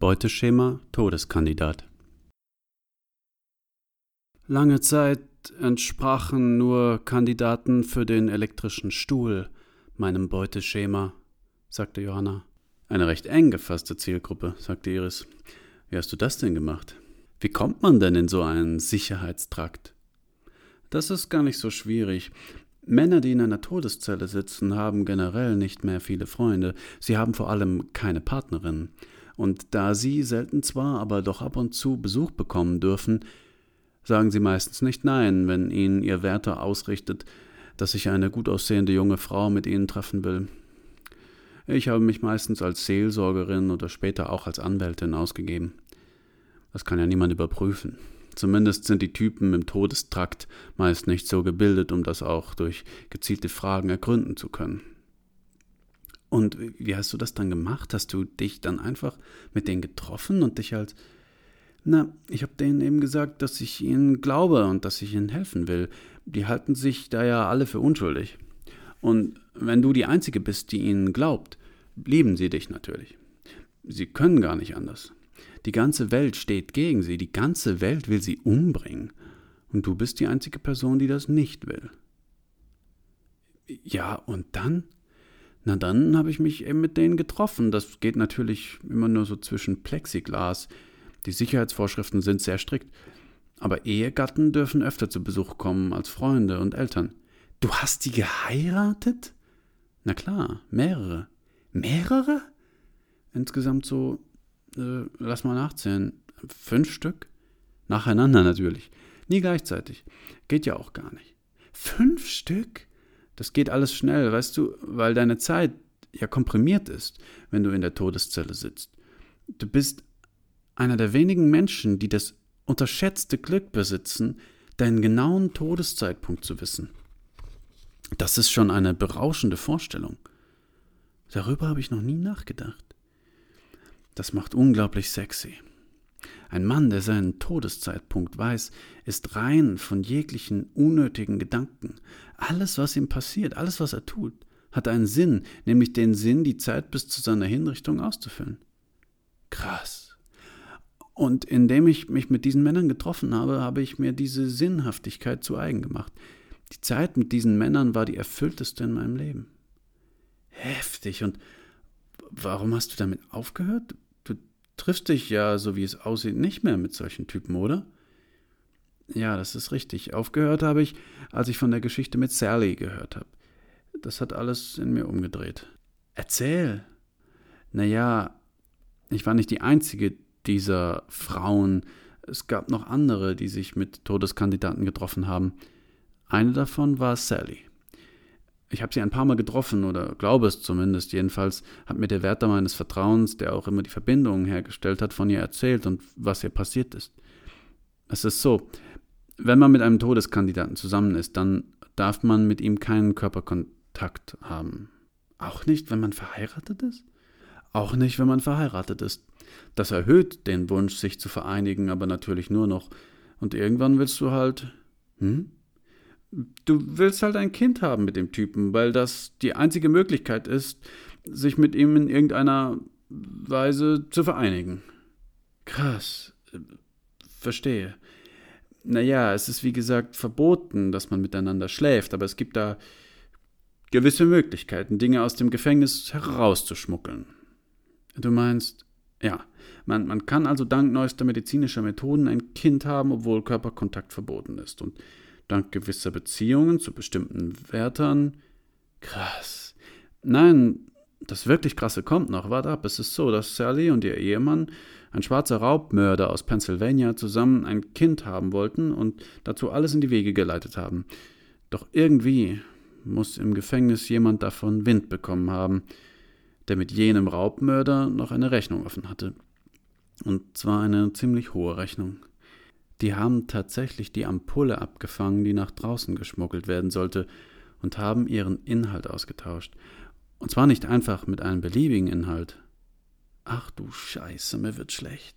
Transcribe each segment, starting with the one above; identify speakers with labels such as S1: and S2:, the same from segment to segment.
S1: Beuteschema Todeskandidat Lange Zeit entsprachen nur Kandidaten für den elektrischen Stuhl meinem Beuteschema, sagte Johanna. Eine recht eng gefasste Zielgruppe, sagte Iris. Wie hast du das denn gemacht? Wie kommt man denn in so einen Sicherheitstrakt? Das ist gar nicht so schwierig. Männer, die in einer Todeszelle sitzen, haben generell nicht mehr viele Freunde. Sie haben vor allem keine Partnerin. Und da sie selten zwar, aber doch ab und zu Besuch bekommen dürfen, sagen sie meistens nicht nein, wenn ihnen ihr Wärter ausrichtet, dass sich eine gut aussehende junge Frau mit ihnen treffen will. Ich habe mich meistens als Seelsorgerin oder später auch als Anwältin ausgegeben. Das kann ja niemand überprüfen. Zumindest sind die Typen im Todestrakt meist nicht so gebildet, um das auch durch gezielte Fragen ergründen zu können. Und wie hast du das dann gemacht? Hast du dich dann einfach mit denen getroffen und dich als na, ich habe denen eben gesagt, dass ich ihnen glaube und dass ich ihnen helfen will. Die halten sich da ja alle für unschuldig. Und wenn du die Einzige bist, die ihnen glaubt, lieben sie dich natürlich. Sie können gar nicht anders. Die ganze Welt steht gegen sie, die ganze Welt will sie umbringen. Und du bist die einzige Person, die das nicht will. Ja, und dann? Na dann habe ich mich eben mit denen getroffen. Das geht natürlich immer nur so zwischen Plexiglas. Die Sicherheitsvorschriften sind sehr strikt. Aber Ehegatten dürfen öfter zu Besuch kommen als Freunde und Eltern. Du hast die geheiratet? Na klar, mehrere. Mehrere? Insgesamt so äh, lass mal nachzählen, fünf Stück? Nacheinander natürlich. Nie gleichzeitig. Geht ja auch gar nicht. Fünf Stück? Das geht alles schnell, weißt du, weil deine Zeit ja komprimiert ist, wenn du in der Todeszelle sitzt. Du bist einer der wenigen Menschen, die das unterschätzte Glück besitzen, deinen genauen Todeszeitpunkt zu wissen. Das ist schon eine berauschende Vorstellung. Darüber habe ich noch nie nachgedacht. Das macht unglaublich sexy. Ein Mann, der seinen Todeszeitpunkt weiß, ist rein von jeglichen unnötigen Gedanken. Alles, was ihm passiert, alles, was er tut, hat einen Sinn, nämlich den Sinn, die Zeit bis zu seiner Hinrichtung auszufüllen. Krass. Und indem ich mich mit diesen Männern getroffen habe, habe ich mir diese Sinnhaftigkeit zu eigen gemacht. Die Zeit mit diesen Männern war die erfüllteste in meinem Leben. Heftig. Und warum hast du damit aufgehört? Triffst dich ja, so wie es aussieht, nicht mehr mit solchen Typen, oder? Ja, das ist richtig. Aufgehört habe ich, als ich von der Geschichte mit Sally gehört habe. Das hat alles in mir umgedreht. Erzähl. Naja, ich war nicht die einzige dieser Frauen. Es gab noch andere, die sich mit Todeskandidaten getroffen haben. Eine davon war Sally. Ich habe sie ein paar Mal getroffen oder glaube es zumindest. Jedenfalls hat mir der Wärter meines Vertrauens, der auch immer die Verbindungen hergestellt hat, von ihr erzählt und was ihr passiert ist. Es ist so, wenn man mit einem Todeskandidaten zusammen ist, dann darf man mit ihm keinen Körperkontakt haben. Auch nicht, wenn man verheiratet ist? Auch nicht, wenn man verheiratet ist. Das erhöht den Wunsch, sich zu vereinigen, aber natürlich nur noch. Und irgendwann willst du halt. Hm? Du willst halt ein Kind haben mit dem Typen, weil das die einzige Möglichkeit ist, sich mit ihm in irgendeiner Weise zu vereinigen. Krass. Verstehe. Naja, es ist wie gesagt verboten, dass man miteinander schläft, aber es gibt da gewisse Möglichkeiten, Dinge aus dem Gefängnis herauszuschmuggeln. Du meinst, ja, man, man kann also dank neuester medizinischer Methoden ein Kind haben, obwohl Körperkontakt verboten ist. Und dank gewisser Beziehungen zu bestimmten Wärtern. Krass. Nein, das wirklich Krasse kommt noch. Warte ab, es ist so, dass Sally und ihr Ehemann, ein schwarzer Raubmörder aus Pennsylvania, zusammen ein Kind haben wollten und dazu alles in die Wege geleitet haben. Doch irgendwie muss im Gefängnis jemand davon Wind bekommen haben, der mit jenem Raubmörder noch eine Rechnung offen hatte. Und zwar eine ziemlich hohe Rechnung. Die haben tatsächlich die Ampulle abgefangen, die nach draußen geschmuggelt werden sollte, und haben ihren Inhalt ausgetauscht. Und zwar nicht einfach mit einem beliebigen Inhalt. Ach du Scheiße, mir wird schlecht.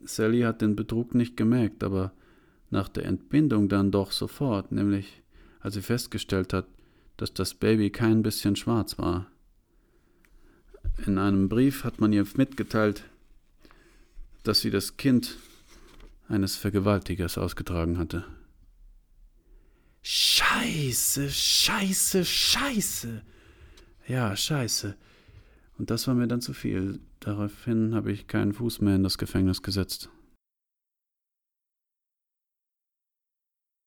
S1: Sally hat den Betrug nicht gemerkt, aber nach der Entbindung dann doch sofort, nämlich als sie festgestellt hat, dass das Baby kein bisschen schwarz war. In einem Brief hat man ihr mitgeteilt, dass sie das Kind eines Vergewaltigers ausgetragen hatte. Scheiße, scheiße, scheiße. Ja, scheiße. Und das war mir dann zu viel. Daraufhin habe ich keinen Fuß mehr in das Gefängnis gesetzt.